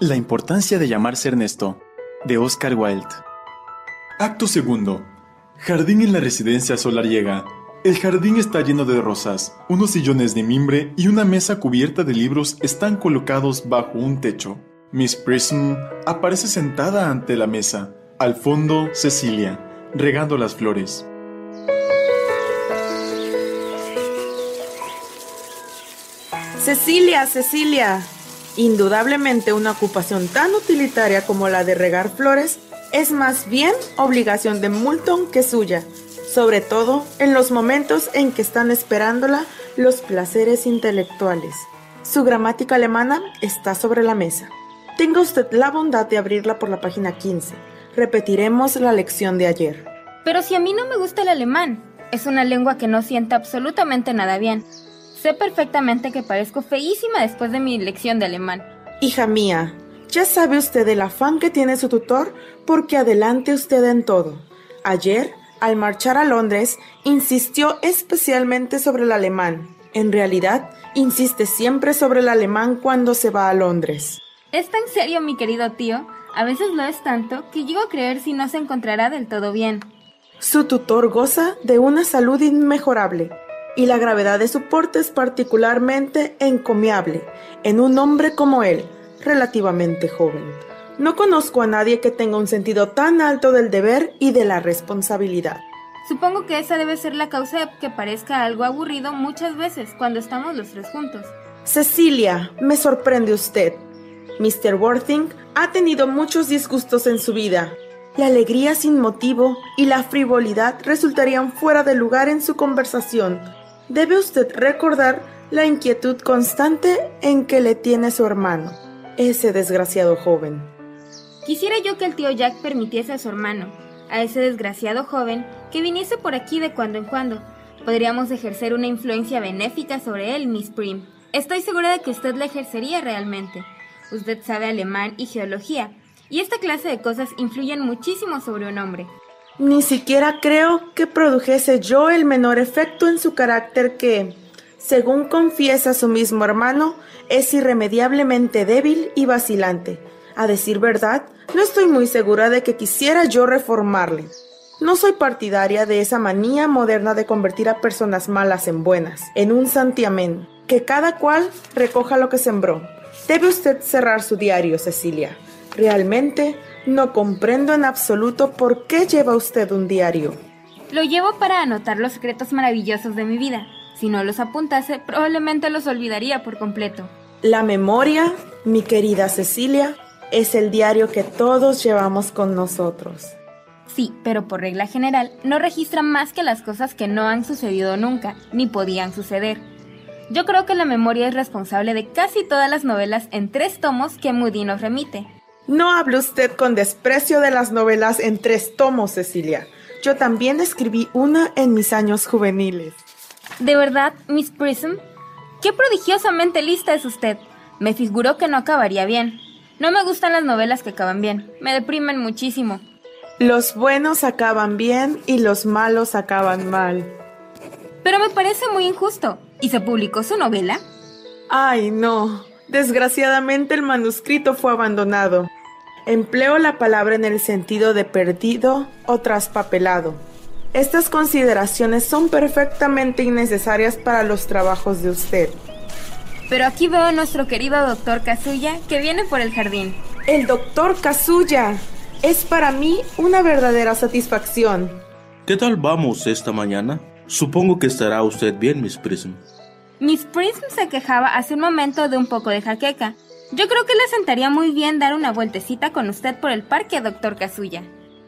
La importancia de llamarse Ernesto, de Oscar Wilde. Acto segundo. Jardín en la residencia solariega. El jardín está lleno de rosas. Unos sillones de mimbre y una mesa cubierta de libros están colocados bajo un techo. Miss Prism aparece sentada ante la mesa. Al fondo, Cecilia, regando las flores. Cecilia, Cecilia, Indudablemente una ocupación tan utilitaria como la de regar flores es más bien obligación de Moulton que suya, sobre todo en los momentos en que están esperándola los placeres intelectuales. Su gramática alemana está sobre la mesa. Tenga usted la bondad de abrirla por la página 15. Repetiremos la lección de ayer. Pero si a mí no me gusta el alemán, es una lengua que no sienta absolutamente nada bien. Sé perfectamente que parezco feísima después de mi lección de alemán. Hija mía, ya sabe usted el afán que tiene su tutor porque adelante usted en todo. Ayer, al marchar a Londres, insistió especialmente sobre el alemán. En realidad, insiste siempre sobre el alemán cuando se va a Londres. ¿Es tan serio, mi querido tío? A veces lo es tanto que llego a creer si no se encontrará del todo bien. Su tutor goza de una salud inmejorable y la gravedad de su porte es particularmente encomiable en un hombre como él, relativamente joven. No conozco a nadie que tenga un sentido tan alto del deber y de la responsabilidad. Supongo que esa debe ser la causa de que parezca algo aburrido muchas veces cuando estamos los tres juntos. Cecilia, me sorprende usted. Mr. Worthing ha tenido muchos disgustos en su vida. La alegría sin motivo y la frivolidad resultarían fuera de lugar en su conversación debe usted recordar la inquietud constante en que le tiene su hermano, ese desgraciado joven. Quisiera yo que el tío Jack permitiese a su hermano, a ese desgraciado joven, que viniese por aquí de cuando en cuando. Podríamos ejercer una influencia benéfica sobre él, Miss Prim. Estoy segura de que usted la ejercería realmente. Usted sabe alemán y geología, y esta clase de cosas influyen muchísimo sobre un hombre. Ni siquiera creo que produjese yo el menor efecto en su carácter que, según confiesa su mismo hermano, es irremediablemente débil y vacilante. A decir verdad, no estoy muy segura de que quisiera yo reformarle. No soy partidaria de esa manía moderna de convertir a personas malas en buenas, en un santiamén. Que cada cual recoja lo que sembró. Debe usted cerrar su diario, Cecilia. Realmente no comprendo en absoluto por qué lleva usted un diario. Lo llevo para anotar los secretos maravillosos de mi vida. Si no los apuntase, probablemente los olvidaría por completo. La memoria, mi querida Cecilia, es el diario que todos llevamos con nosotros. Sí, pero por regla general no registra más que las cosas que no han sucedido nunca, ni podían suceder. Yo creo que la memoria es responsable de casi todas las novelas en tres tomos que Moody nos remite. No hable usted con desprecio de las novelas en tres tomos, Cecilia. Yo también escribí una en mis años juveniles. ¿De verdad, Miss Prism? ¡Qué prodigiosamente lista es usted! Me figuró que no acabaría bien. No me gustan las novelas que acaban bien. Me deprimen muchísimo. Los buenos acaban bien y los malos acaban mal. Pero me parece muy injusto. ¿Y se publicó su novela? Ay, no. Desgraciadamente el manuscrito fue abandonado. Empleo la palabra en el sentido de perdido o traspapelado. Estas consideraciones son perfectamente innecesarias para los trabajos de usted. Pero aquí veo a nuestro querido doctor Kazuya que viene por el jardín. El doctor Kazuya. Es para mí una verdadera satisfacción. ¿Qué tal vamos esta mañana? Supongo que estará usted bien, Miss Prism. Miss Prism se quejaba hace un momento de un poco de jaqueca. Yo creo que le sentaría muy bien dar una vueltecita con usted por el parque, doctor Kazuya.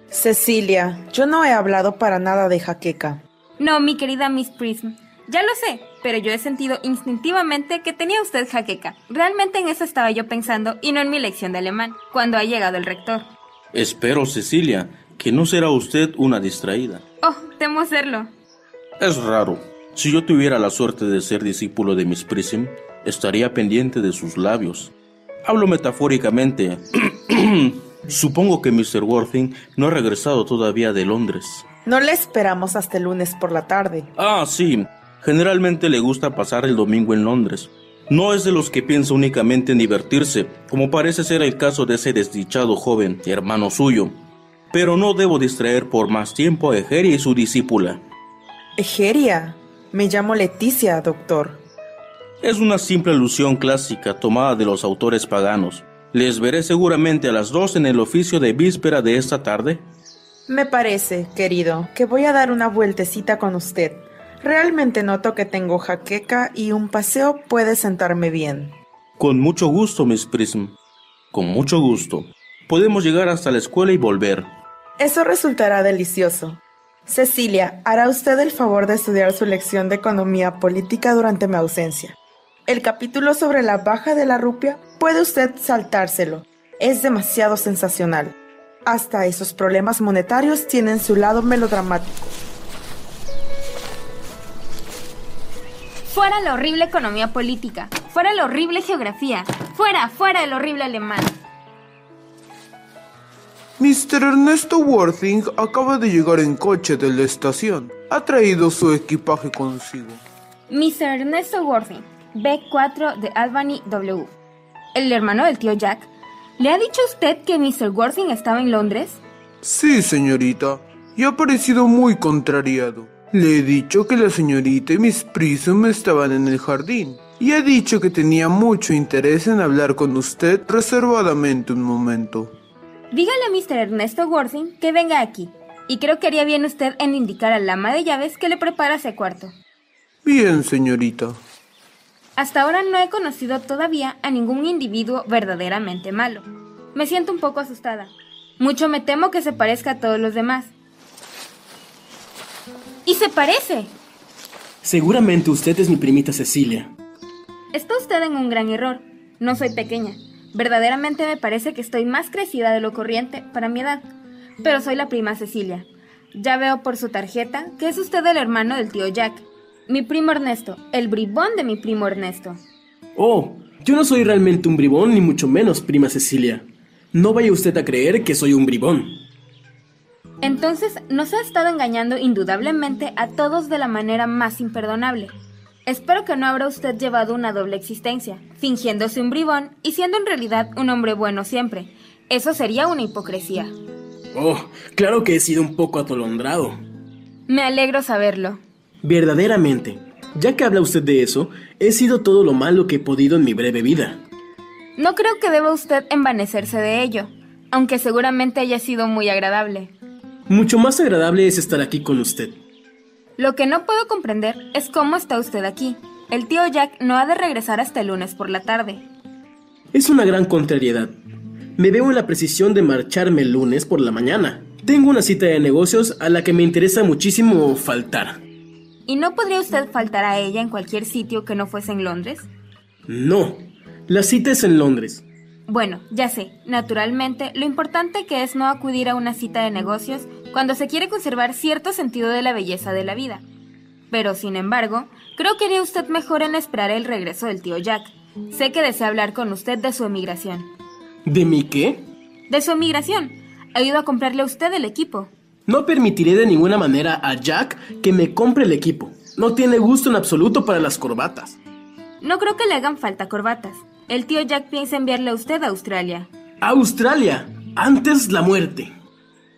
Cecilia, yo no he hablado para nada de jaqueca. No, mi querida Miss Prism. Ya lo sé, pero yo he sentido instintivamente que tenía usted jaqueca. Realmente en eso estaba yo pensando y no en mi lección de alemán, cuando ha llegado el rector. Espero, Cecilia, que no será usted una distraída. Oh, temo serlo. Es raro. Si yo tuviera la suerte de ser discípulo de Miss Prism, estaría pendiente de sus labios. Hablo metafóricamente. Supongo que Mr. Worthing no ha regresado todavía de Londres. No le esperamos hasta el lunes por la tarde. Ah, sí. Generalmente le gusta pasar el domingo en Londres. No es de los que piensa únicamente en divertirse, como parece ser el caso de ese desdichado joven, hermano suyo. Pero no debo distraer por más tiempo a Egeria y su discípula. Egeria. Me llamo Leticia, doctor. Es una simple alusión clásica tomada de los autores paganos. Les veré seguramente a las dos en el oficio de víspera de esta tarde. Me parece, querido, que voy a dar una vueltecita con usted. Realmente noto que tengo jaqueca y un paseo puede sentarme bien. Con mucho gusto, Miss Prism. Con mucho gusto. Podemos llegar hasta la escuela y volver. Eso resultará delicioso. Cecilia, ¿hará usted el favor de estudiar su lección de economía política durante mi ausencia? El capítulo sobre la baja de la rupia puede usted saltárselo. Es demasiado sensacional. Hasta esos problemas monetarios tienen su lado melodramático. Fuera la horrible economía política, fuera la horrible geografía, fuera, fuera el horrible alemán. Mr. Ernesto Worthing acaba de llegar en coche de la estación. Ha traído su equipaje consigo. Mr. Ernesto Worthing, B4 de Albany W. ¿El hermano del tío Jack? ¿Le ha dicho usted que Mr. Worthing estaba en Londres? Sí, señorita. Y ha parecido muy contrariado. Le he dicho que la señorita y Miss Prism estaban en el jardín. Y ha dicho que tenía mucho interés en hablar con usted reservadamente un momento. Dígale a Mr. Ernesto Worthing que venga aquí. Y creo que haría bien usted en indicar al ama de llaves que le prepara ese cuarto. Bien, señorita. Hasta ahora no he conocido todavía a ningún individuo verdaderamente malo. Me siento un poco asustada. Mucho me temo que se parezca a todos los demás. ¡Y se parece! Seguramente usted es mi primita Cecilia. Está usted en un gran error. No soy pequeña. Verdaderamente me parece que estoy más crecida de lo corriente para mi edad. Pero soy la prima Cecilia. Ya veo por su tarjeta que es usted el hermano del tío Jack. Mi primo Ernesto, el bribón de mi primo Ernesto. Oh, yo no soy realmente un bribón, ni mucho menos, prima Cecilia. No vaya usted a creer que soy un bribón. Entonces nos ha estado engañando indudablemente a todos de la manera más imperdonable. Espero que no habrá usted llevado una doble existencia, fingiéndose un bribón y siendo en realidad un hombre bueno siempre. Eso sería una hipocresía. Oh, claro que he sido un poco atolondrado. Me alegro saberlo. Verdaderamente, ya que habla usted de eso, he sido todo lo malo que he podido en mi breve vida. No creo que deba usted envanecerse de ello, aunque seguramente haya sido muy agradable. Mucho más agradable es estar aquí con usted. Lo que no puedo comprender es cómo está usted aquí. El tío Jack no ha de regresar hasta el lunes por la tarde. Es una gran contrariedad. Me veo en la precisión de marcharme el lunes por la mañana. Tengo una cita de negocios a la que me interesa muchísimo faltar. ¿Y no podría usted faltar a ella en cualquier sitio que no fuese en Londres? No, la cita es en Londres. Bueno, ya sé, naturalmente, lo importante que es no acudir a una cita de negocios cuando se quiere conservar cierto sentido de la belleza de la vida. Pero, sin embargo, creo que haría usted mejor en esperar el regreso del tío Jack. Sé que desea hablar con usted de su emigración. ¿De mi qué? De su emigración. Ha ido a comprarle a usted el equipo. No permitiré de ninguna manera a Jack que me compre el equipo. No tiene gusto en absoluto para las corbatas. No creo que le hagan falta corbatas. El tío Jack piensa enviarle a usted a Australia. ¡Australia! Antes la muerte.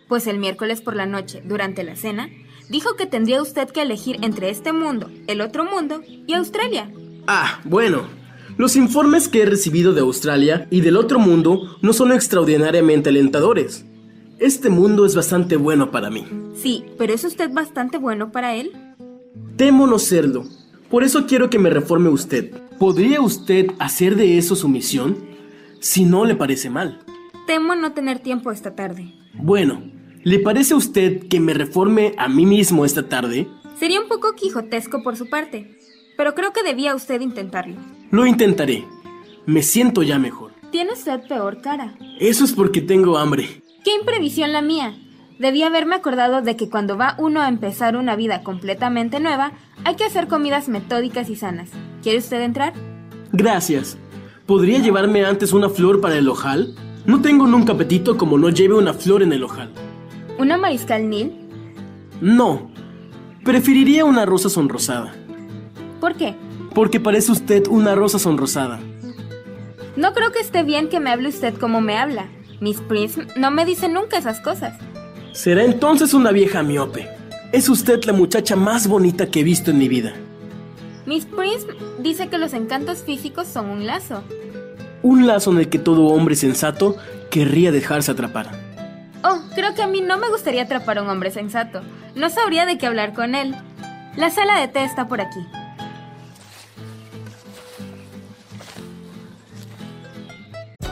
Pues el miércoles por la noche, durante la cena, dijo que tendría usted que elegir entre este mundo, el otro mundo y Australia. Ah, bueno. Los informes que he recibido de Australia y del otro mundo no son extraordinariamente alentadores. Este mundo es bastante bueno para mí. Sí, pero ¿es usted bastante bueno para él? Temo no serlo. Por eso quiero que me reforme usted. ¿Podría usted hacer de eso su misión? Si no le parece mal. Temo no tener tiempo esta tarde. Bueno, ¿le parece a usted que me reforme a mí mismo esta tarde? Sería un poco quijotesco por su parte, pero creo que debía usted intentarlo. Lo intentaré. Me siento ya mejor. Tiene usted peor cara. Eso es porque tengo hambre. ¡Qué imprevisión la mía! Debí haberme acordado de que cuando va uno a empezar una vida completamente nueva, hay que hacer comidas metódicas y sanas. ¿Quiere usted entrar? Gracias. ¿Podría llevarme antes una flor para el ojal? No tengo nunca apetito como no lleve una flor en el ojal. ¿Una mariscal Nil? No. Preferiría una rosa sonrosada. ¿Por qué? Porque parece usted una rosa sonrosada. No creo que esté bien que me hable usted como me habla. Miss Prince no me dice nunca esas cosas. Será entonces una vieja miope. Es usted la muchacha más bonita que he visto en mi vida. Miss Prince dice que los encantos físicos son un lazo. Un lazo en el que todo hombre sensato querría dejarse atrapar. Oh, creo que a mí no me gustaría atrapar a un hombre sensato. No sabría de qué hablar con él. La sala de té está por aquí.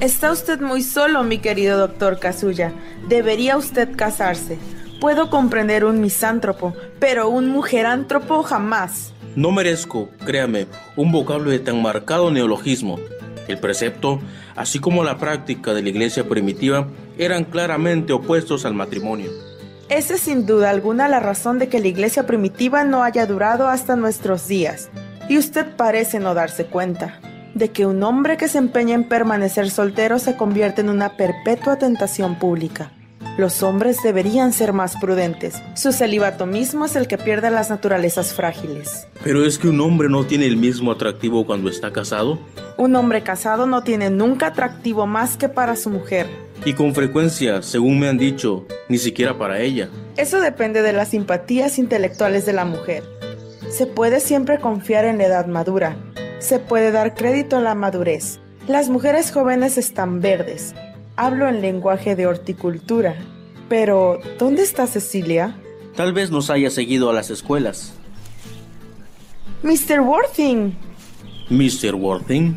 Está usted muy solo, mi querido doctor Kazuya. Debería usted casarse. Puedo comprender un misántropo, pero un mujerántropo jamás. No merezco, créame, un vocablo de tan marcado neologismo. El precepto, así como la práctica de la iglesia primitiva, eran claramente opuestos al matrimonio. Esa es sin duda alguna la razón de que la iglesia primitiva no haya durado hasta nuestros días. Y usted parece no darse cuenta de que un hombre que se empeña en permanecer soltero se convierte en una perpetua tentación pública. Los hombres deberían ser más prudentes. Su celibato mismo es el que pierde las naturalezas frágiles. Pero es que un hombre no tiene el mismo atractivo cuando está casado. Un hombre casado no tiene nunca atractivo más que para su mujer. Y con frecuencia, según me han dicho, ni siquiera para ella. Eso depende de las simpatías intelectuales de la mujer. Se puede siempre confiar en la edad madura. Se puede dar crédito a la madurez. Las mujeres jóvenes están verdes. Hablo en lenguaje de horticultura. Pero, ¿dónde está Cecilia? Tal vez nos haya seguido a las escuelas. Mr. Worthing. Mr. Worthing.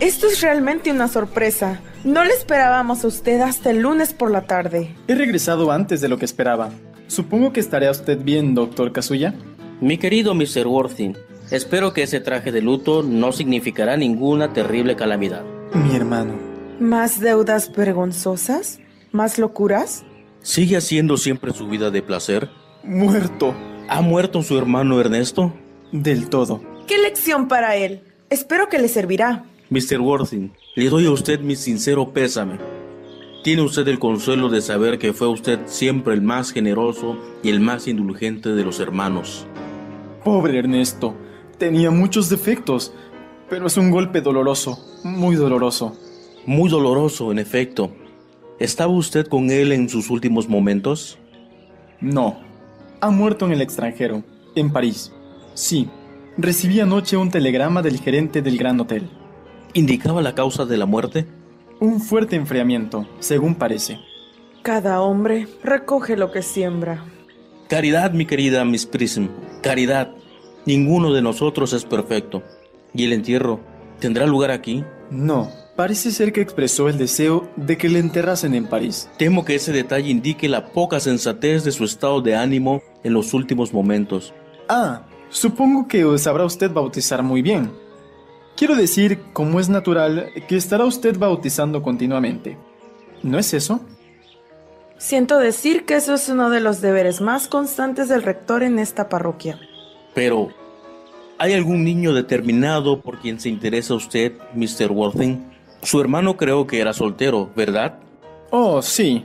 Esto es realmente una sorpresa. No le esperábamos a usted hasta el lunes por la tarde. He regresado antes de lo que esperaba. Supongo que estará usted bien, doctor Kazuya. Mi querido Mr. Worthing, espero que ese traje de luto no significará ninguna terrible calamidad. Mi hermano. ¿Más deudas vergonzosas? ¿Más locuras? ¿Sigue haciendo siempre su vida de placer? Muerto. ¿Ha muerto su hermano Ernesto? Del todo. ¿Qué lección para él? Espero que le servirá. Mr. Worthing, le doy a usted mi sincero pésame. Tiene usted el consuelo de saber que fue usted siempre el más generoso y el más indulgente de los hermanos. Pobre Ernesto. Tenía muchos defectos, pero es un golpe doloroso, muy doloroso. Muy doloroso, en efecto. ¿Estaba usted con él en sus últimos momentos? No. Ha muerto en el extranjero, en París. Sí, recibí anoche un telegrama del gerente del Gran Hotel. ¿Indicaba la causa de la muerte? Un fuerte enfriamiento, según parece. Cada hombre recoge lo que siembra. Caridad, mi querida Miss Prism, caridad. Ninguno de nosotros es perfecto. ¿Y el entierro tendrá lugar aquí? No, parece ser que expresó el deseo de que le enterrasen en París. Temo que ese detalle indique la poca sensatez de su estado de ánimo en los últimos momentos. Ah, supongo que sabrá usted bautizar muy bien. Quiero decir, como es natural, que estará usted bautizando continuamente. ¿No es eso? Siento decir que eso es uno de los deberes más constantes del rector en esta parroquia. Pero, ¿hay algún niño determinado por quien se interesa usted, Mr. Worthing? Su hermano creo que era soltero, ¿verdad? Oh, sí,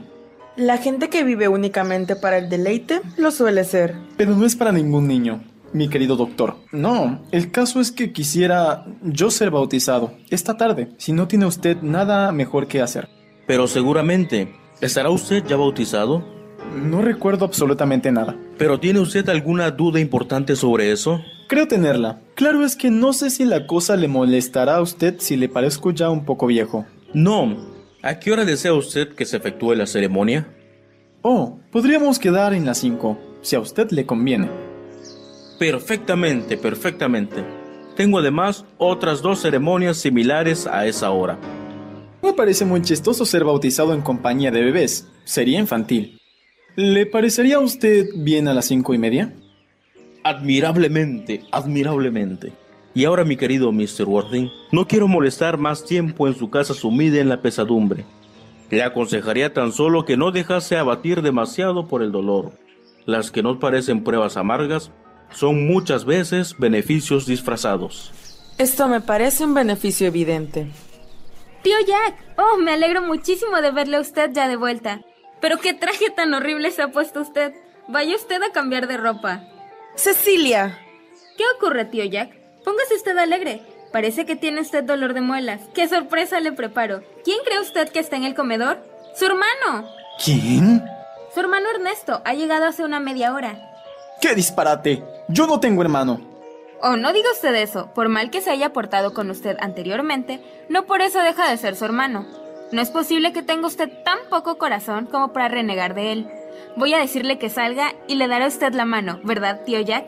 La gente que vive únicamente para el deleite lo suele ser. pero no es para ningún niño, mi querido doctor. No, el caso es que quisiera yo ser bautizado esta tarde, si no tiene usted nada mejor que hacer. Pero seguramente, ¿estará usted ya bautizado? No recuerdo absolutamente nada. ¿Pero tiene usted alguna duda importante sobre eso? Creo tenerla. Claro es que no sé si la cosa le molestará a usted si le parezco ya un poco viejo. No. ¿A qué hora desea usted que se efectúe la ceremonia? Oh, podríamos quedar en las 5, si a usted le conviene. Perfectamente, perfectamente. Tengo además otras dos ceremonias similares a esa hora. Me parece muy chistoso ser bautizado en compañía de bebés. Sería infantil. ¿Le parecería a usted bien a las cinco y media? Admirablemente, admirablemente. Y ahora, mi querido Mr. Worthing, no quiero molestar más tiempo en su casa sumida en la pesadumbre. Le aconsejaría tan solo que no dejase abatir demasiado por el dolor. Las que nos parecen pruebas amargas son muchas veces beneficios disfrazados. Esto me parece un beneficio evidente. Tío Jack, oh, me alegro muchísimo de verle a usted ya de vuelta. Pero qué traje tan horrible se ha puesto usted. Vaya usted a cambiar de ropa. Cecilia. ¿Qué ocurre, tío Jack? Póngase usted alegre. Parece que tiene usted dolor de muelas. ¡Qué sorpresa le preparo! ¿Quién cree usted que está en el comedor? ¡Su hermano! ¿Quién? Su hermano Ernesto ha llegado hace una media hora. ¡Qué disparate! Yo no tengo hermano. Oh, no diga usted eso. Por mal que se haya portado con usted anteriormente, no por eso deja de ser su hermano. No es posible que tenga usted tan poco corazón como para renegar de él. Voy a decirle que salga y le dará a usted la mano, ¿verdad, tío Jack?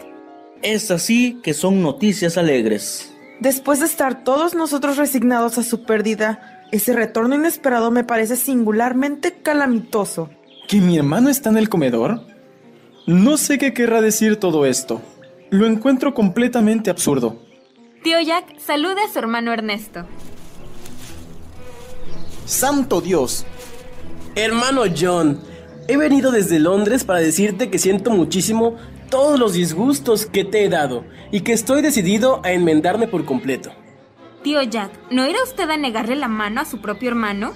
Es así que son noticias alegres. Después de estar todos nosotros resignados a su pérdida, ese retorno inesperado me parece singularmente calamitoso. ¿Que mi hermano está en el comedor? No sé qué querrá decir todo esto. Lo encuentro completamente absurdo. Tío Jack, salude a su hermano Ernesto. ¡Santo Dios! Hermano John, he venido desde Londres para decirte que siento muchísimo todos los disgustos que te he dado y que estoy decidido a enmendarme por completo. Tío Jack, ¿no irá usted a negarle la mano a su propio hermano?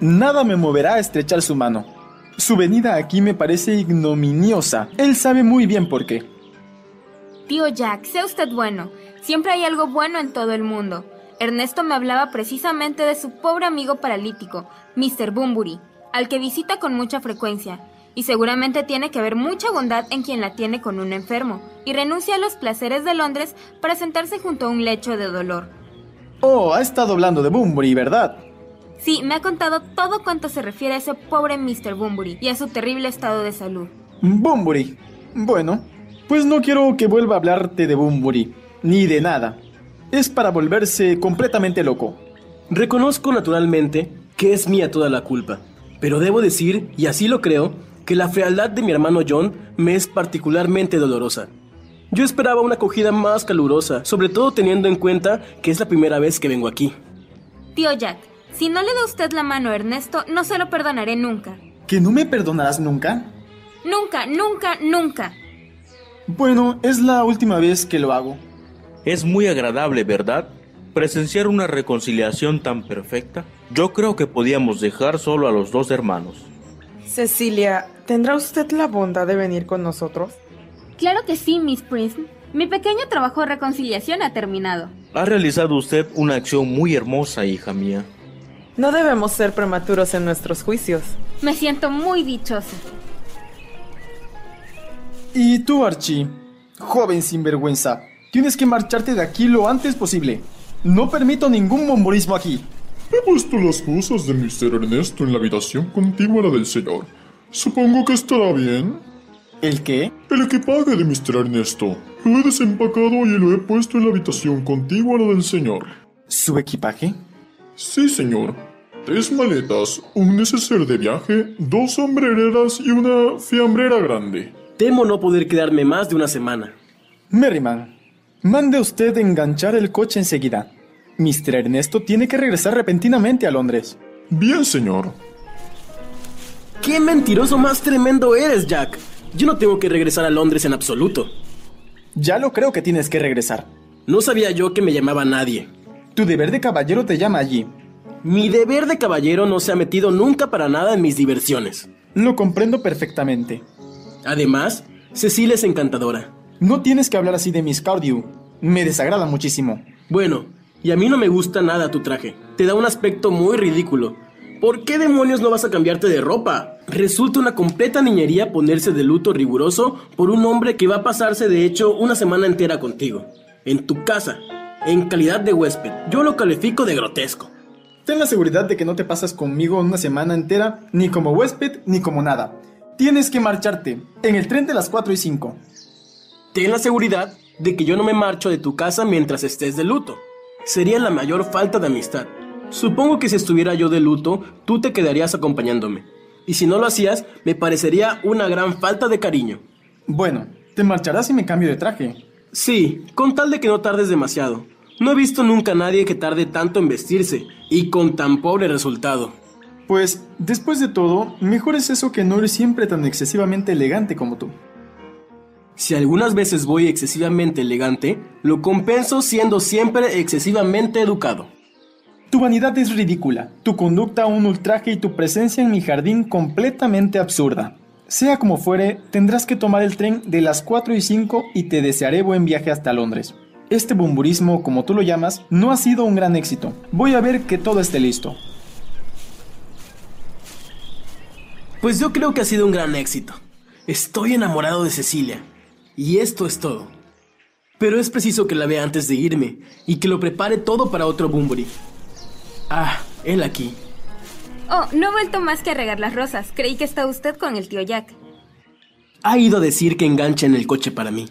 Nada me moverá a estrechar su mano. Su venida aquí me parece ignominiosa. Él sabe muy bien por qué. Tío Jack, sea usted bueno. Siempre hay algo bueno en todo el mundo. Ernesto me hablaba precisamente de su pobre amigo paralítico, Mr. Bunbury, al que visita con mucha frecuencia, y seguramente tiene que haber mucha bondad en quien la tiene con un enfermo, y renuncia a los placeres de Londres para sentarse junto a un lecho de dolor. Oh, ha estado hablando de Bunbury, ¿verdad? Sí, me ha contado todo cuanto se refiere a ese pobre Mr. Bunbury y a su terrible estado de salud. Bunbury. Bueno, pues no quiero que vuelva a hablarte de Bunbury, ni de nada. Es para volverse completamente loco. Reconozco naturalmente que es mía toda la culpa, pero debo decir, y así lo creo, que la fealdad de mi hermano John me es particularmente dolorosa. Yo esperaba una acogida más calurosa, sobre todo teniendo en cuenta que es la primera vez que vengo aquí. Tío Jack, si no le da usted la mano a Ernesto, no se lo perdonaré nunca. ¿Que no me perdonarás nunca? Nunca, nunca, nunca. Bueno, es la última vez que lo hago. Es muy agradable, ¿verdad? Presenciar una reconciliación tan perfecta. Yo creo que podíamos dejar solo a los dos hermanos. Cecilia, ¿tendrá usted la bondad de venir con nosotros? Claro que sí, Miss Prince. Mi pequeño trabajo de reconciliación ha terminado. Ha realizado usted una acción muy hermosa, hija mía. No debemos ser prematuros en nuestros juicios. Me siento muy dichosa. ¿Y tú, Archie? Joven sinvergüenza, Tienes que marcharte de aquí lo antes posible. No permito ningún bomborismo aquí. He puesto las cosas de Mr. Ernesto en la habitación contigua a la del señor. Supongo que estará bien. ¿El qué? El equipaje de Mr. Ernesto. Lo he desempacado y lo he puesto en la habitación contigua a la del señor. ¿Su equipaje? Sí, señor. Tres maletas, un neceser de viaje, dos sombrereras y una fiambrera grande. Temo no poder quedarme más de una semana. Merriman, mande usted enganchar el coche enseguida. Mr. Ernesto tiene que regresar repentinamente a Londres. Bien, señor. ¡Qué mentiroso más tremendo eres, Jack! Yo no tengo que regresar a Londres en absoluto. Ya lo creo que tienes que regresar. No sabía yo que me llamaba nadie. Tu deber de caballero te llama allí. Mi deber de caballero no se ha metido nunca para nada en mis diversiones. Lo comprendo perfectamente. Además, Cecilia es encantadora. No tienes que hablar así de Miss Cardew. Me desagrada muchísimo. Bueno, y a mí no me gusta nada tu traje. Te da un aspecto muy ridículo. ¿Por qué demonios no vas a cambiarte de ropa? Resulta una completa niñería ponerse de luto riguroso por un hombre que va a pasarse de hecho una semana entera contigo. En tu casa, en calidad de huésped. Yo lo califico de grotesco. Ten la seguridad de que no te pasas conmigo una semana entera, ni como huésped, ni como nada. Tienes que marcharte, en el tren de las 4 y 5. Ten la seguridad de que yo no me marcho de tu casa mientras estés de luto. Sería la mayor falta de amistad. Supongo que si estuviera yo de luto, tú te quedarías acompañándome. Y si no lo hacías, me parecería una gran falta de cariño. Bueno, te marcharás si me cambio de traje. Sí, con tal de que no tardes demasiado. No he visto nunca a nadie que tarde tanto en vestirse, y con tan pobre resultado. Pues, después de todo, mejor es eso que no eres siempre tan excesivamente elegante como tú. Si algunas veces voy excesivamente elegante, lo compenso siendo siempre excesivamente educado. Tu vanidad es ridícula, tu conducta un ultraje y tu presencia en mi jardín completamente absurda. Sea como fuere, tendrás que tomar el tren de las 4 y 5 y te desearé buen viaje hasta Londres. Este bumburismo, como tú lo llamas, no ha sido un gran éxito. Voy a ver que todo esté listo. Pues yo creo que ha sido un gran éxito. Estoy enamorado de Cecilia. Y esto es todo. Pero es preciso que la vea antes de irme y que lo prepare todo para otro Bumburi. Ah, él aquí. Oh, no he vuelto más que a regar las rosas. Creí que está usted con el tío Jack. Ha ido a decir que engancha en el coche para mí.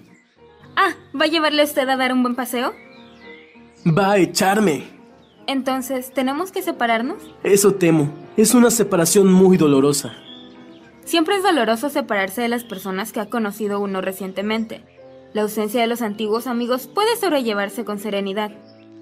Ah, ¿va a llevarle usted a dar un buen paseo? Va a echarme. Entonces, ¿tenemos que separarnos? Eso temo. Es una separación muy dolorosa. Siempre es doloroso separarse de las personas que ha conocido uno recientemente. La ausencia de los antiguos amigos puede sobrellevarse con serenidad,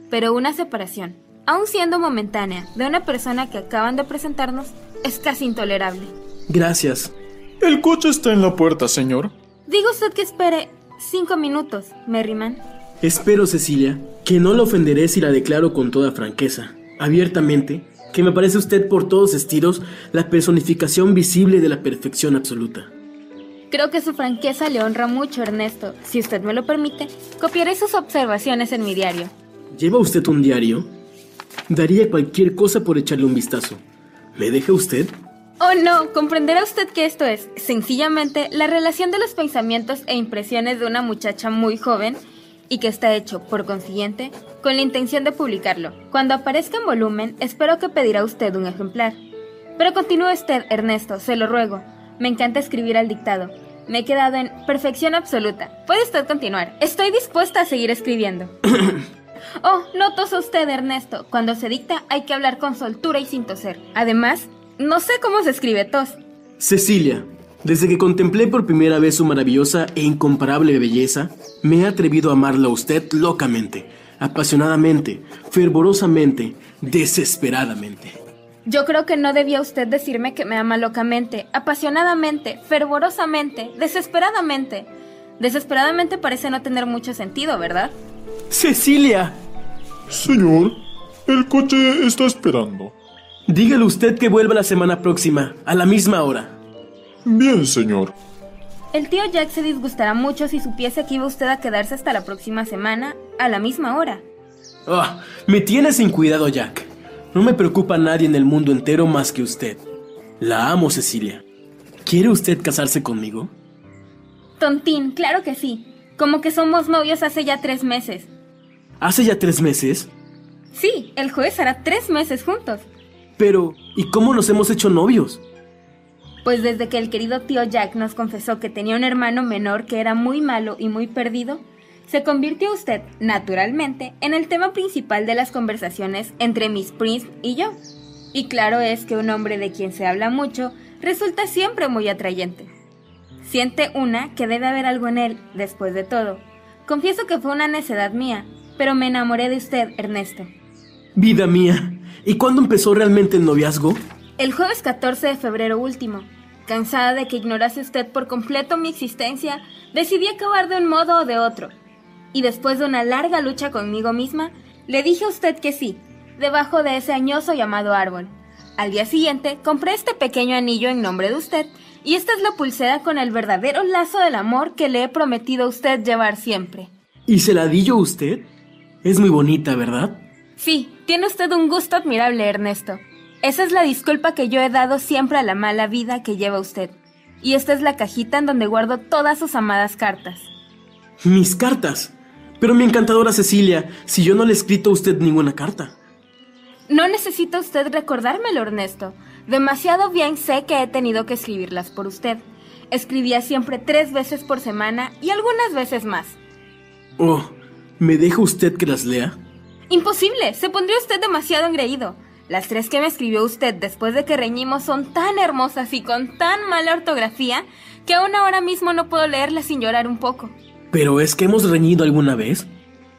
pero una separación, aun siendo momentánea, de una persona que acaban de presentarnos, es casi intolerable. Gracias. El coche está en la puerta, señor. Diga usted que espere cinco minutos, Merriman. Espero, Cecilia, que no la ofenderé si la declaro con toda franqueza, abiertamente, que me parece usted por todos estilos la personificación visible de la perfección absoluta. Creo que su franqueza le honra mucho, Ernesto. Si usted me lo permite, copiaré sus observaciones en mi diario. ¿Lleva usted un diario? Daría cualquier cosa por echarle un vistazo. ¿Me deja usted? Oh, no, comprenderá usted que esto es, sencillamente, la relación de los pensamientos e impresiones de una muchacha muy joven y que está hecho, por consiguiente, con la intención de publicarlo. Cuando aparezca en volumen, espero que pedirá usted un ejemplar. Pero continúe usted, Ernesto, se lo ruego. Me encanta escribir al dictado. Me he quedado en perfección absoluta. Puede usted continuar. Estoy dispuesta a seguir escribiendo. oh, no tosa usted, Ernesto. Cuando se dicta hay que hablar con soltura y sin toser. Además, no sé cómo se escribe tos. Cecilia, desde que contemplé por primera vez su maravillosa e incomparable belleza, me he atrevido a amarla a usted locamente, apasionadamente, fervorosamente, desesperadamente. Yo creo que no debía usted decirme que me ama locamente, apasionadamente, fervorosamente, desesperadamente. Desesperadamente parece no tener mucho sentido, ¿verdad? Cecilia. Señor, el coche está esperando. Dígale usted que vuelva la semana próxima, a la misma hora. Bien, señor. El tío Jack se disgustará mucho si supiese que iba usted a quedarse hasta la próxima semana, a la misma hora. Ah, me tiene sin cuidado, Jack. No me preocupa nadie en el mundo entero más que usted. La amo, Cecilia. ¿Quiere usted casarse conmigo? Tontín, claro que sí. Como que somos novios hace ya tres meses. ¿Hace ya tres meses? Sí, el jueves hará tres meses juntos. Pero, ¿y cómo nos hemos hecho novios? Pues desde que el querido tío Jack nos confesó que tenía un hermano menor que era muy malo y muy perdido, se convirtió usted, naturalmente, en el tema principal de las conversaciones entre Miss Prince y yo. Y claro es que un hombre de quien se habla mucho resulta siempre muy atrayente. Siente una que debe haber algo en él, después de todo. Confieso que fue una necedad mía, pero me enamoré de usted, Ernesto. Vida mía, ¿y cuándo empezó realmente el noviazgo? El jueves 14 de febrero último. Cansada de que ignorase usted por completo mi existencia, decidí acabar de un modo o de otro. Y después de una larga lucha conmigo misma, le dije a usted que sí, debajo de ese añoso llamado árbol. Al día siguiente, compré este pequeño anillo en nombre de usted, y esta es la pulsera con el verdadero lazo del amor que le he prometido a usted llevar siempre. ¿Y se la di yo a usted? Es muy bonita, ¿verdad? Sí, tiene usted un gusto admirable, Ernesto. Esa es la disculpa que yo he dado siempre a la mala vida que lleva usted. Y esta es la cajita en donde guardo todas sus amadas cartas. Mis cartas. Pero mi encantadora Cecilia, si yo no le he escrito a usted ninguna carta. No necesita usted recordármelo, Ernesto. Demasiado bien sé que he tenido que escribirlas por usted. Escribía siempre tres veces por semana y algunas veces más. Oh, ¿me deja usted que las lea? Imposible, se pondría usted demasiado engreído. Las tres que me escribió usted después de que reñimos son tan hermosas y con tan mala ortografía que aún ahora mismo no puedo leerlas sin llorar un poco. ¿Pero es que hemos reñido alguna vez?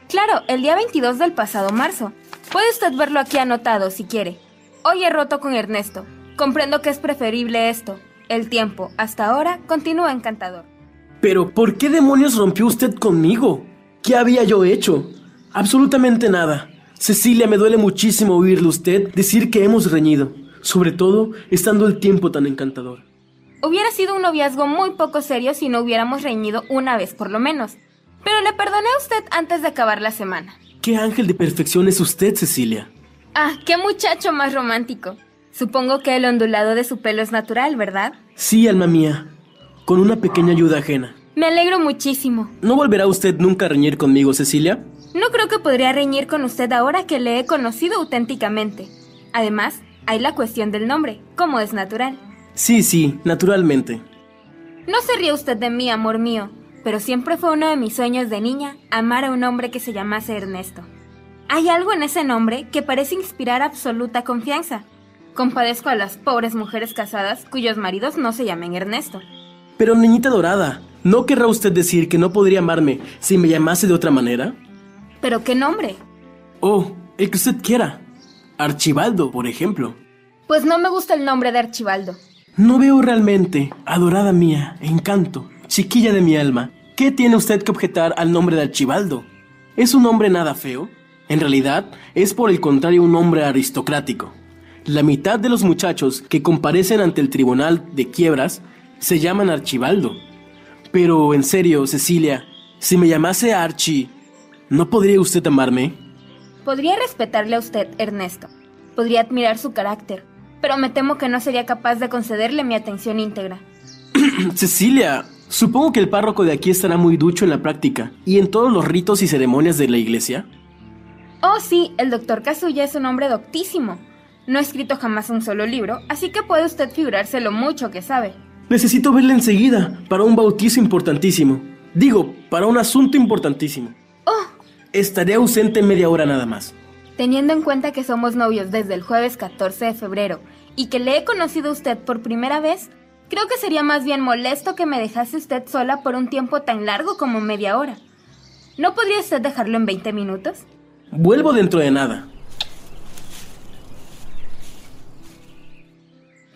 Claro, el día 22 del pasado marzo. Puede usted verlo aquí anotado si quiere. Hoy he roto con Ernesto. Comprendo que es preferible esto. El tiempo, hasta ahora, continúa encantador. Pero, ¿por qué demonios rompió usted conmigo? ¿Qué había yo hecho? Absolutamente nada. Cecilia, me duele muchísimo oírle usted decir que hemos reñido, sobre todo estando el tiempo tan encantador. Hubiera sido un noviazgo muy poco serio si no hubiéramos reñido una vez por lo menos. Pero le perdoné a usted antes de acabar la semana. ¿Qué ángel de perfección es usted, Cecilia? Ah, qué muchacho más romántico. Supongo que el ondulado de su pelo es natural, ¿verdad? Sí, alma mía, con una pequeña ayuda ajena. Me alegro muchísimo. ¿No volverá usted nunca a reñir conmigo, Cecilia? No creo que podría reñir con usted ahora que le he conocido auténticamente. Además, hay la cuestión del nombre, como es natural. Sí, sí, naturalmente. No se ríe usted de mí, amor mío, pero siempre fue uno de mis sueños de niña amar a un hombre que se llamase Ernesto. Hay algo en ese nombre que parece inspirar absoluta confianza. Compadezco a las pobres mujeres casadas cuyos maridos no se llamen Ernesto. Pero, niñita dorada, ¿no querrá usted decir que no podría amarme si me llamase de otra manera? ¿Pero qué nombre? Oh, el que usted quiera. Archibaldo, por ejemplo. Pues no me gusta el nombre de Archibaldo. No veo realmente, adorada mía, encanto, chiquilla de mi alma, ¿qué tiene usted que objetar al nombre de Archibaldo? ¿Es un nombre nada feo? En realidad, es por el contrario un nombre aristocrático. La mitad de los muchachos que comparecen ante el tribunal de quiebras se llaman Archibaldo. Pero, en serio, Cecilia, si me llamase Archie, ¿no podría usted amarme? Podría respetarle a usted, Ernesto. Podría admirar su carácter, pero me temo que no sería capaz de concederle mi atención íntegra. Cecilia, supongo que el párroco de aquí estará muy ducho en la práctica y en todos los ritos y ceremonias de la iglesia. Oh, sí, el doctor Kazuya es un hombre doctísimo. No ha escrito jamás un solo libro, así que puede usted figurarse lo mucho que sabe. Necesito verle enseguida para un bautizo importantísimo. Digo, para un asunto importantísimo. Estaré ausente media hora nada más. teniendo en cuenta que somos novios desde el jueves 14 de febrero y que le he conocido a usted por primera vez, creo que sería más bien molesto que me dejase usted sola por un tiempo tan largo como media hora. ¿No podría usted dejarlo en 20 minutos? Vuelvo dentro de nada.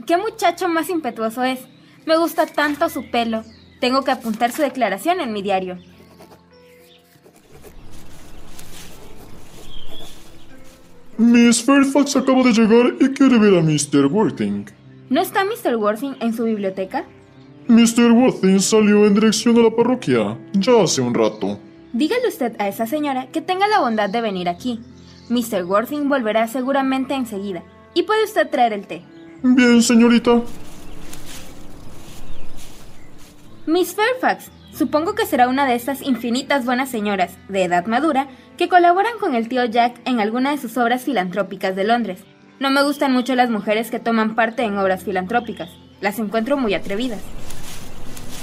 ¿Qué muchacho más impetuoso es? Me gusta tanto su pelo. Tengo que apuntar su declaración en mi diario. Miss Fairfax acaba de llegar y quiere ver a Mr. Worthing. ¿No está Mr. Worthing en su biblioteca? Mr. Worthing salió en dirección a la parroquia ya hace un rato. Dígale usted a esa señora que tenga la bondad de venir aquí. Mr. Worthing volverá seguramente enseguida. Y puede usted traer el té. Bien, señorita. Miss Fairfax, Supongo que será una de esas infinitas buenas señoras, de edad madura, que colaboran con el tío Jack en alguna de sus obras filantrópicas de Londres. No me gustan mucho las mujeres que toman parte en obras filantrópicas. Las encuentro muy atrevidas.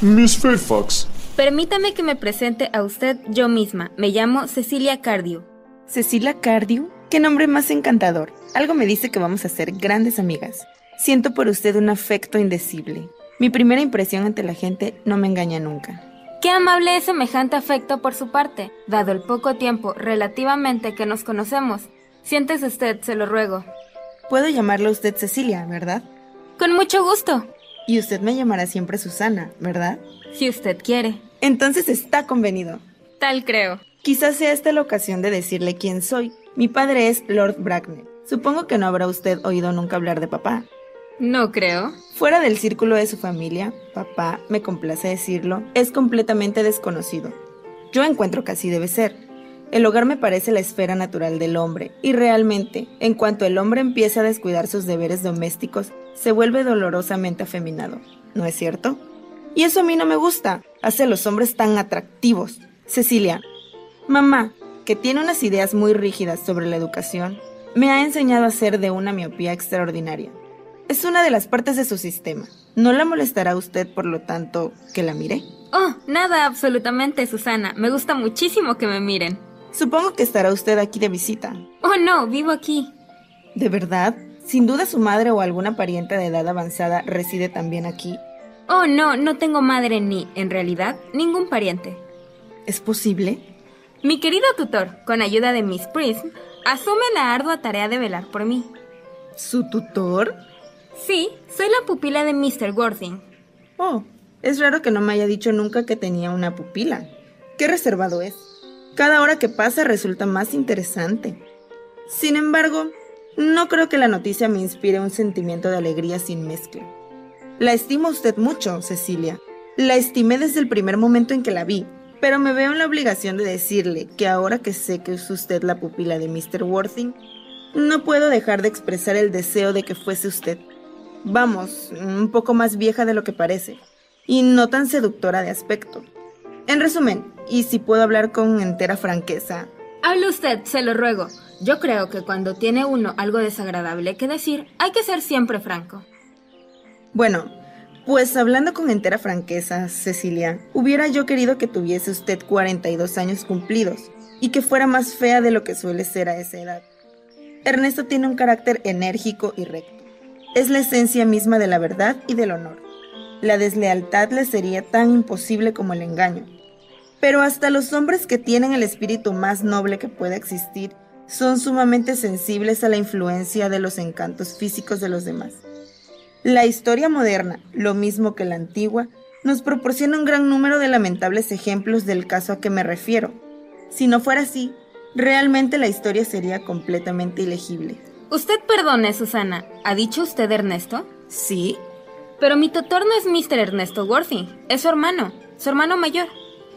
Miss Fairfax. Permítame que me presente a usted yo misma. Me llamo Cecilia Cardew. Cecilia Cardew, qué nombre más encantador. Algo me dice que vamos a ser grandes amigas. Siento por usted un afecto indecible. Mi primera impresión ante la gente no me engaña nunca. Qué amable es semejante afecto por su parte, dado el poco tiempo relativamente que nos conocemos. Siéntese usted, se lo ruego. Puedo llamarlo a usted Cecilia, ¿verdad? Con mucho gusto. Y usted me llamará siempre Susana, ¿verdad? Si usted quiere. Entonces está convenido. Tal creo. Quizás sea esta la ocasión de decirle quién soy. Mi padre es Lord Bracknell. Supongo que no habrá usted oído nunca hablar de papá. No creo. Fuera del círculo de su familia, papá, me complace decirlo, es completamente desconocido. Yo encuentro que así debe ser. El hogar me parece la esfera natural del hombre, y realmente, en cuanto el hombre empieza a descuidar sus deberes domésticos, se vuelve dolorosamente afeminado. ¿No es cierto? Y eso a mí no me gusta. Hace a los hombres tan atractivos. Cecilia, mamá, que tiene unas ideas muy rígidas sobre la educación, me ha enseñado a ser de una miopía extraordinaria. Es una de las partes de su sistema. ¿No la molestará usted, por lo tanto, que la mire? Oh, nada, absolutamente, Susana. Me gusta muchísimo que me miren. Supongo que estará usted aquí de visita. Oh, no, vivo aquí. ¿De verdad? Sin duda su madre o alguna pariente de edad avanzada reside también aquí. Oh, no, no tengo madre ni, en realidad, ningún pariente. ¿Es posible? Mi querido tutor, con ayuda de Miss Prism, asume la ardua tarea de velar por mí. ¿Su tutor? Sí, soy la pupila de Mr. Worthing. Oh, es raro que no me haya dicho nunca que tenía una pupila. Qué reservado es. Cada hora que pasa resulta más interesante. Sin embargo, no creo que la noticia me inspire un sentimiento de alegría sin mezcla. La estimo a usted mucho, Cecilia. La estimé desde el primer momento en que la vi, pero me veo en la obligación de decirle que ahora que sé que es usted la pupila de Mr. Worthing, no puedo dejar de expresar el deseo de que fuese usted. Vamos, un poco más vieja de lo que parece, y no tan seductora de aspecto. En resumen, y si puedo hablar con entera franqueza. Hable usted, se lo ruego. Yo creo que cuando tiene uno algo desagradable que decir, hay que ser siempre franco. Bueno, pues hablando con entera franqueza, Cecilia, hubiera yo querido que tuviese usted 42 años cumplidos y que fuera más fea de lo que suele ser a esa edad. Ernesto tiene un carácter enérgico y recto. Es la esencia misma de la verdad y del honor. La deslealtad le sería tan imposible como el engaño. Pero hasta los hombres que tienen el espíritu más noble que pueda existir son sumamente sensibles a la influencia de los encantos físicos de los demás. La historia moderna, lo mismo que la antigua, nos proporciona un gran número de lamentables ejemplos del caso a que me refiero. Si no fuera así, realmente la historia sería completamente ilegible. Usted perdone, Susana. ¿Ha dicho usted Ernesto? Sí. Pero mi tutor no es Mr. Ernesto Worthing, es su hermano, su hermano mayor.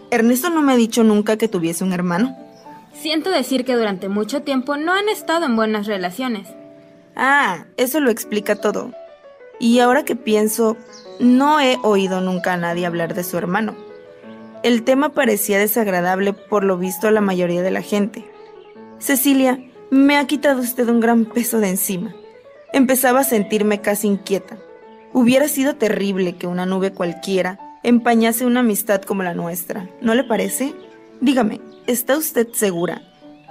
Ernesto no me ha dicho nunca que tuviese un hermano. Siento decir que durante mucho tiempo no han estado en buenas relaciones. Ah, eso lo explica todo. Y ahora que pienso, no he oído nunca a nadie hablar de su hermano. El tema parecía desagradable por lo visto a la mayoría de la gente. Cecilia, me ha quitado usted un gran peso de encima. Empezaba a sentirme casi inquieta. Hubiera sido terrible que una nube cualquiera empañase una amistad como la nuestra, ¿no le parece? Dígame, ¿está usted segura,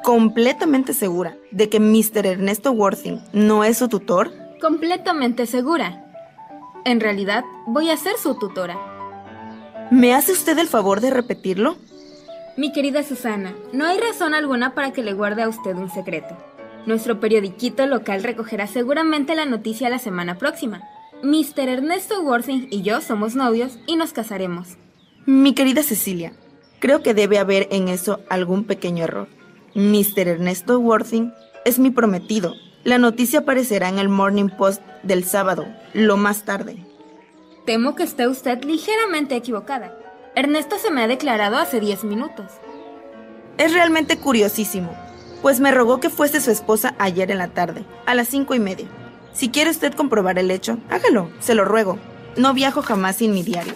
completamente segura, de que Mr. Ernesto Worthing no es su tutor? Completamente segura. En realidad, voy a ser su tutora. ¿Me hace usted el favor de repetirlo? Mi querida Susana, no hay razón alguna para que le guarde a usted un secreto. Nuestro periodiquito local recogerá seguramente la noticia la semana próxima. Mr. Ernesto Worthing y yo somos novios y nos casaremos. Mi querida Cecilia, creo que debe haber en eso algún pequeño error. Mr. Ernesto Worthing es mi prometido. La noticia aparecerá en el Morning Post del sábado, lo más tarde. Temo que esté usted ligeramente equivocada. Ernesto se me ha declarado hace 10 minutos. Es realmente curiosísimo, pues me rogó que fuese su esposa ayer en la tarde, a las cinco y media. Si quiere usted comprobar el hecho, hágalo, se lo ruego. No viajo jamás sin mi diario.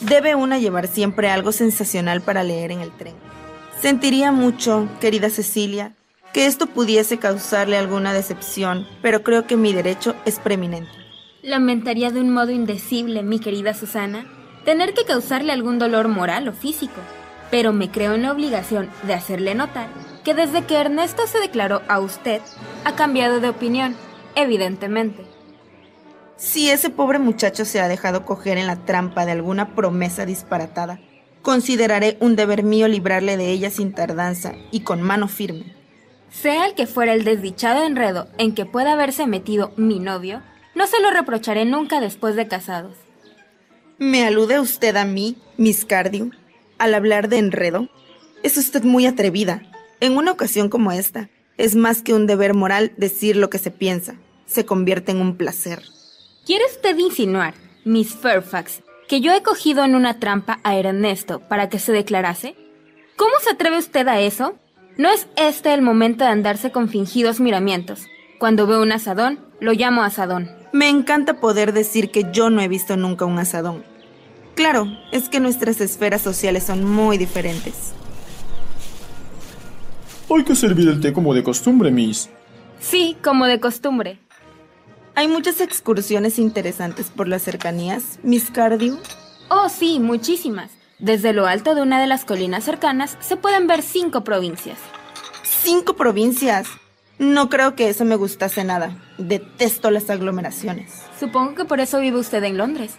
Debe una llevar siempre algo sensacional para leer en el tren. Sentiría mucho, querida Cecilia, que esto pudiese causarle alguna decepción, pero creo que mi derecho es preeminente. Lamentaría de un modo indecible, mi querida Susana, tener que causarle algún dolor moral o físico, pero me creo en la obligación de hacerle notar que desde que Ernesto se declaró a usted, ha cambiado de opinión, evidentemente. Si ese pobre muchacho se ha dejado coger en la trampa de alguna promesa disparatada, consideraré un deber mío librarle de ella sin tardanza y con mano firme. Sea el que fuera el desdichado enredo en que pueda haberse metido mi novio, no se lo reprocharé nunca después de casados. ¿Me alude usted a mí, Miss Cardew, al hablar de enredo? Es usted muy atrevida. En una ocasión como esta, es más que un deber moral decir lo que se piensa. Se convierte en un placer. ¿Quiere usted insinuar, Miss Fairfax, que yo he cogido en una trampa a Ernesto para que se declarase? ¿Cómo se atreve usted a eso? No es este el momento de andarse con fingidos miramientos. Cuando veo un asadón, lo llamo asadón. Me encanta poder decir que yo no he visto nunca un asadón. Claro, es que nuestras esferas sociales son muy diferentes. Hay que servir el té como de costumbre, Miss. Sí, como de costumbre. Hay muchas excursiones interesantes por las cercanías, Miss Cardew. Oh, sí, muchísimas. Desde lo alto de una de las colinas cercanas se pueden ver cinco provincias. ¿Cinco provincias? No creo que eso me gustase nada. Detesto las aglomeraciones. Supongo que por eso vive usted en Londres.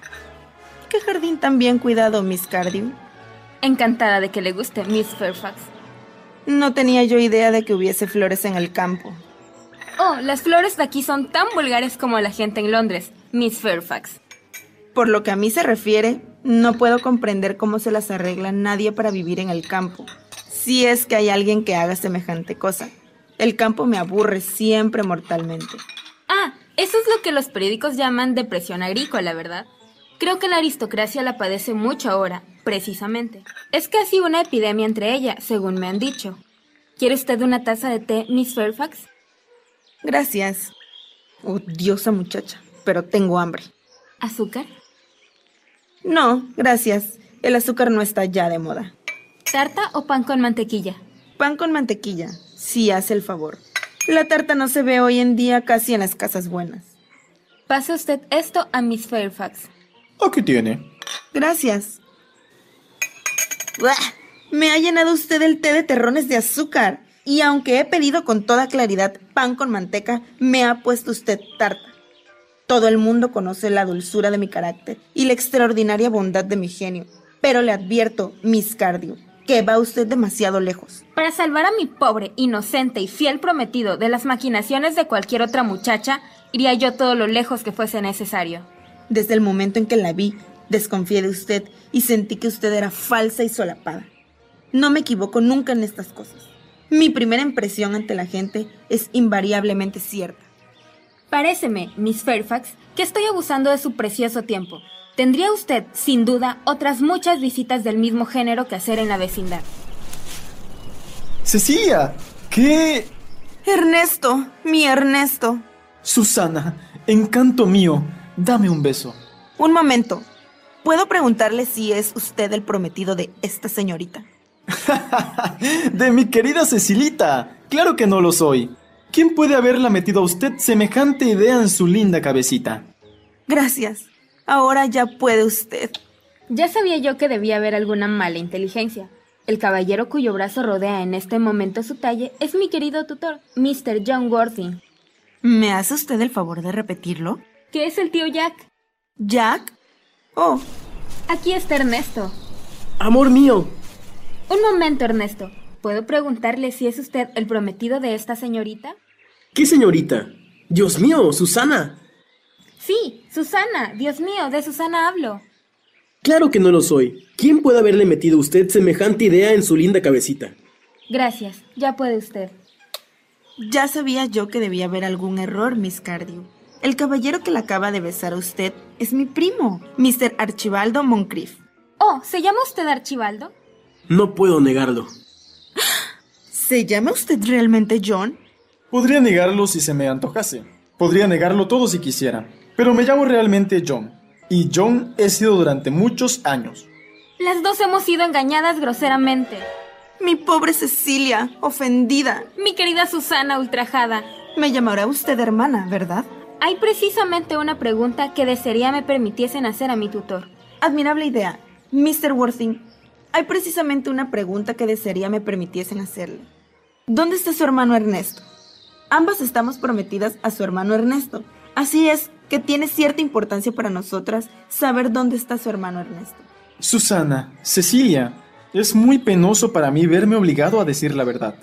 ¿Qué jardín tan bien cuidado, Miss Cardew? Encantada de que le guste, Miss Fairfax. No tenía yo idea de que hubiese flores en el campo. Oh, las flores de aquí son tan vulgares como la gente en Londres, Miss Fairfax. Por lo que a mí se refiere, no puedo comprender cómo se las arregla nadie para vivir en el campo. Si es que hay alguien que haga semejante cosa. El campo me aburre siempre mortalmente. Ah, eso es lo que los periódicos llaman depresión agrícola, ¿verdad? Creo que la aristocracia la padece mucho ahora, precisamente. Es casi una epidemia entre ella, según me han dicho. ¿Quiere usted una taza de té, Miss Fairfax? Gracias. Odiosa muchacha, pero tengo hambre. ¿Azúcar? No, gracias. El azúcar no está ya de moda. ¿Tarta o pan con mantequilla? Pan con mantequilla, si hace el favor. La tarta no se ve hoy en día casi en las casas buenas. Pase usted esto a Miss Fairfax. Aquí tiene. Gracias. ¡Buah! Me ha llenado usted el té de terrones de azúcar. Y aunque he pedido con toda claridad pan con manteca, me ha puesto usted tarta. Todo el mundo conoce la dulzura de mi carácter y la extraordinaria bondad de mi genio. Pero le advierto, Miss Cardio, que va usted demasiado lejos. Para salvar a mi pobre, inocente y fiel prometido de las maquinaciones de cualquier otra muchacha, iría yo todo lo lejos que fuese necesario. Desde el momento en que la vi, desconfié de usted y sentí que usted era falsa y solapada. No me equivoco nunca en estas cosas. Mi primera impresión ante la gente es invariablemente cierta. Paréceme, Miss Fairfax, que estoy abusando de su precioso tiempo. Tendría usted, sin duda, otras muchas visitas del mismo género que hacer en la vecindad. Cecilia, ¿qué? Ernesto, mi Ernesto. Susana, encanto mío, dame un beso. Un momento. ¿Puedo preguntarle si es usted el prometido de esta señorita? de mi querida Cecilita. Claro que no lo soy. ¿Quién puede haberla metido a usted semejante idea en su linda cabecita? Gracias. Ahora ya puede usted. Ya sabía yo que debía haber alguna mala inteligencia. El caballero cuyo brazo rodea en este momento su talle es mi querido tutor, Mr. John Worthing. ¿Me hace usted el favor de repetirlo? ¿Qué es el tío Jack? ¿Jack? Oh. Aquí está Ernesto. Amor mío. Un momento, Ernesto. ¿Puedo preguntarle si es usted el prometido de esta señorita? ¿Qué señorita? Dios mío, Susana. Sí, Susana. Dios mío, de Susana hablo. Claro que no lo soy. ¿Quién puede haberle metido a usted semejante idea en su linda cabecita? Gracias. Ya puede usted. Ya sabía yo que debía haber algún error, Miss Cardew. El caballero que la acaba de besar a usted es mi primo, Mr. Archibaldo Moncrief. Oh, ¿se llama usted Archibaldo? No puedo negarlo. ¿Se llama usted realmente John? Podría negarlo si se me antojase. Podría negarlo todo si quisiera. Pero me llamo realmente John. Y John he sido durante muchos años. Las dos hemos sido engañadas groseramente. Mi pobre Cecilia, ofendida. Mi querida Susana, ultrajada. Me llamará usted hermana, ¿verdad? Hay precisamente una pregunta que desearía me permitiesen hacer a mi tutor. Admirable idea. Mr. Worthing, hay precisamente una pregunta que desearía me permitiesen hacerle. ¿Dónde está su hermano Ernesto? Ambas estamos prometidas a su hermano Ernesto. Así es que tiene cierta importancia para nosotras saber dónde está su hermano Ernesto. Susana, Cecilia, es muy penoso para mí verme obligado a decir la verdad.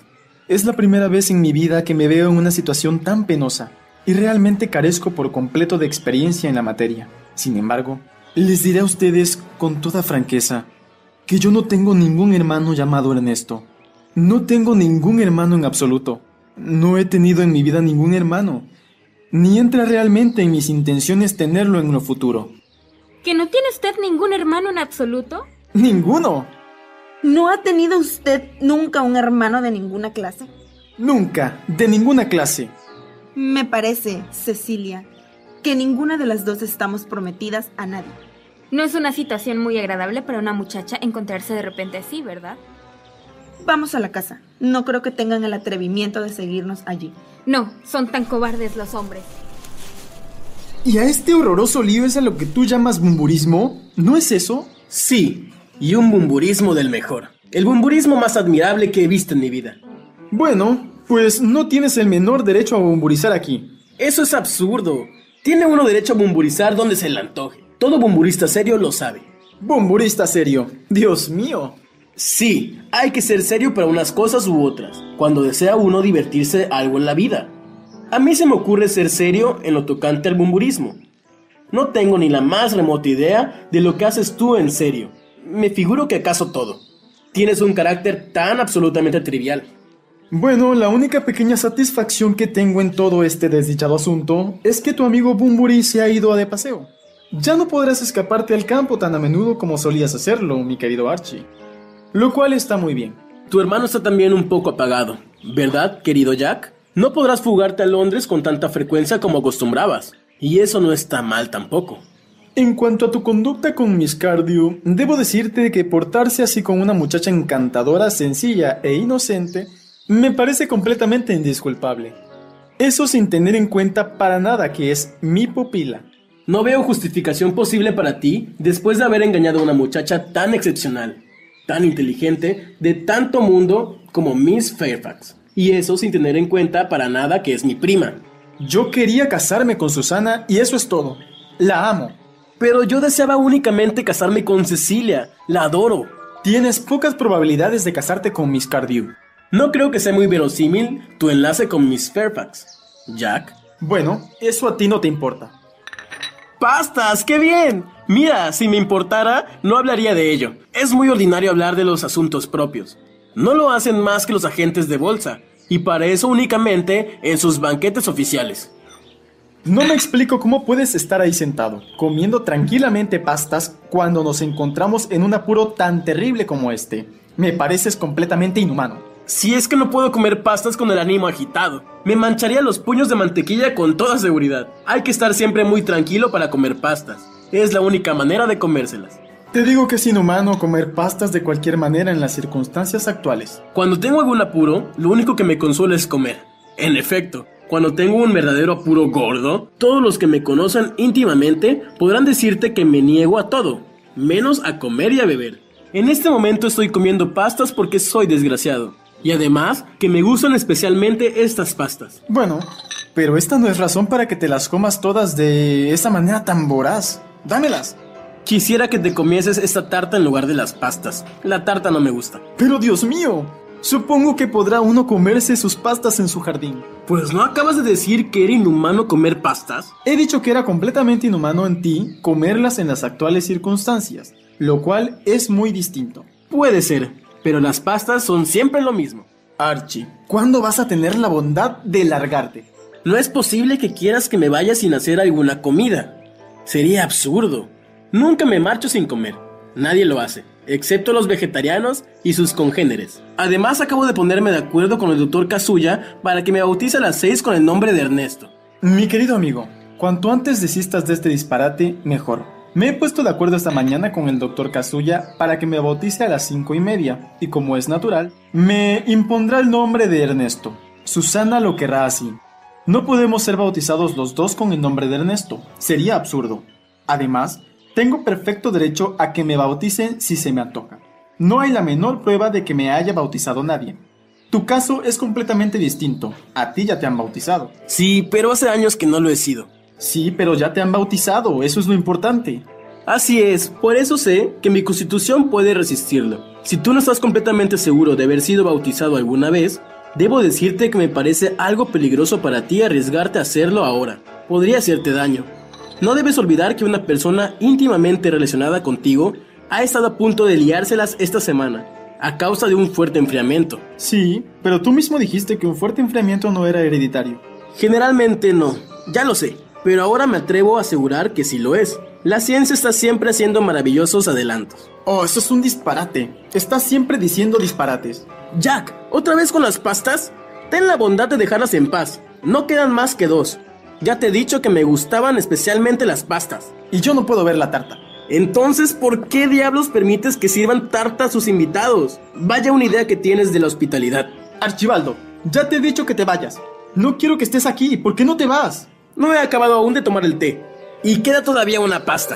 Es la primera vez en mi vida que me veo en una situación tan penosa y realmente carezco por completo de experiencia en la materia. Sin embargo, les diré a ustedes con toda franqueza que yo no tengo ningún hermano llamado Ernesto. No tengo ningún hermano en absoluto. No he tenido en mi vida ningún hermano. Ni entra realmente en mis intenciones tenerlo en lo futuro. ¿Que no tiene usted ningún hermano en absoluto? Ninguno. ¿No ha tenido usted nunca un hermano de ninguna clase? Nunca, de ninguna clase. Me parece, Cecilia, que ninguna de las dos estamos prometidas a nadie. No es una situación muy agradable para una muchacha encontrarse de repente así, ¿verdad? Vamos a la casa. No creo que tengan el atrevimiento de seguirnos allí. No, son tan cobardes los hombres. ¿Y a este horroroso lío es a lo que tú llamas bumburismo? ¿No es eso? Sí, y un bumburismo del mejor. El bumburismo más admirable que he visto en mi vida. Bueno, pues no tienes el menor derecho a bumburizar aquí. Eso es absurdo. Tiene uno derecho a bumburizar donde se le antoje. Todo bumburista serio lo sabe. Bumburista serio. Dios mío. Sí, hay que ser serio para unas cosas u otras, cuando desea uno divertirse algo en la vida. A mí se me ocurre ser serio en lo tocante al bumburismo. No tengo ni la más remota idea de lo que haces tú en serio me figuro que acaso todo. Tienes un carácter tan absolutamente trivial. Bueno, la única pequeña satisfacción que tengo en todo este desdichado asunto es que tu amigo Bumburi se ha ido a de paseo. Ya no podrás escaparte al campo tan a menudo como solías hacerlo, mi querido Archie. Lo cual está muy bien. Tu hermano está también un poco apagado, ¿verdad, querido Jack? No podrás fugarte a Londres con tanta frecuencia como acostumbrabas. Y eso no está mal tampoco. En cuanto a tu conducta con Miss Cardew, debo decirte que portarse así con una muchacha encantadora, sencilla e inocente me parece completamente indisculpable. Eso sin tener en cuenta para nada que es mi pupila. No veo justificación posible para ti después de haber engañado a una muchacha tan excepcional, tan inteligente, de tanto mundo como Miss Fairfax. Y eso sin tener en cuenta para nada que es mi prima. Yo quería casarme con Susana y eso es todo. La amo. Pero yo deseaba únicamente casarme con Cecilia. La adoro. Tienes pocas probabilidades de casarte con Miss Cardew. No creo que sea muy verosímil tu enlace con Miss Fairfax. Jack. Bueno, eso a ti no te importa. ¡Pastas! ¡Qué bien! Mira, si me importara, no hablaría de ello. Es muy ordinario hablar de los asuntos propios. No lo hacen más que los agentes de bolsa, y para eso únicamente en sus banquetes oficiales. No me explico cómo puedes estar ahí sentado, comiendo tranquilamente pastas cuando nos encontramos en un apuro tan terrible como este. Me pareces completamente inhumano. Si es que no puedo comer pastas con el ánimo agitado, me mancharía los puños de mantequilla con toda seguridad. Hay que estar siempre muy tranquilo para comer pastas. Es la única manera de comérselas. Te digo que es inhumano comer pastas de cualquier manera en las circunstancias actuales. Cuando tengo algún apuro, lo único que me consuela es comer. En efecto, cuando tengo un verdadero apuro gordo, todos los que me conocen íntimamente podrán decirte que me niego a todo, menos a comer y a beber. En este momento estoy comiendo pastas porque soy desgraciado. Y además que me gustan especialmente estas pastas. Bueno, pero esta no es razón para que te las comas todas de esa manera tan voraz. Dámelas. Quisiera que te comieses esta tarta en lugar de las pastas. La tarta no me gusta. Pero Dios mío, Supongo que podrá uno comerse sus pastas en su jardín. Pues no acabas de decir que era inhumano comer pastas. He dicho que era completamente inhumano en ti comerlas en las actuales circunstancias, lo cual es muy distinto. Puede ser, pero las pastas son siempre lo mismo. Archie, ¿cuándo vas a tener la bondad de largarte? No es posible que quieras que me vaya sin hacer alguna comida. Sería absurdo. Nunca me marcho sin comer. Nadie lo hace excepto los vegetarianos y sus congéneres. Además, acabo de ponerme de acuerdo con el doctor Kazuya para que me bautice a las 6 con el nombre de Ernesto. Mi querido amigo, cuanto antes desistas de este disparate, mejor. Me he puesto de acuerdo esta mañana con el doctor Kazuya para que me bautice a las cinco y media, y como es natural, me impondrá el nombre de Ernesto. Susana lo querrá así. No podemos ser bautizados los dos con el nombre de Ernesto, sería absurdo. Además, tengo perfecto derecho a que me bauticen si se me antoja. No hay la menor prueba de que me haya bautizado nadie. Tu caso es completamente distinto. A ti ya te han bautizado. Sí, pero hace años que no lo he sido. Sí, pero ya te han bautizado, eso es lo importante. Así es, por eso sé que mi constitución puede resistirlo. Si tú no estás completamente seguro de haber sido bautizado alguna vez, debo decirte que me parece algo peligroso para ti arriesgarte a hacerlo ahora. Podría hacerte daño. No debes olvidar que una persona íntimamente relacionada contigo ha estado a punto de liárselas esta semana, a causa de un fuerte enfriamiento. Sí, pero tú mismo dijiste que un fuerte enfriamiento no era hereditario. Generalmente no, ya lo sé pero ahora me atrevo a asegurar que sí lo es. La ciencia está siempre haciendo maravillosos adelantos. Oh, eso es un disparate. Estás siempre diciendo disparates. Jack, ¿otra vez con las pastas? Ten la bondad de dejarlas en paz. No quedan más que dos. Ya te he dicho que me gustaban especialmente las pastas. Y yo no puedo ver la tarta. Entonces, ¿por qué diablos permites que sirvan tarta a sus invitados? Vaya una idea que tienes de la hospitalidad. Archibaldo, ya te he dicho que te vayas. No quiero que estés aquí. ¿Por qué no te vas? No he acabado aún de tomar el té. Y queda todavía una pasta.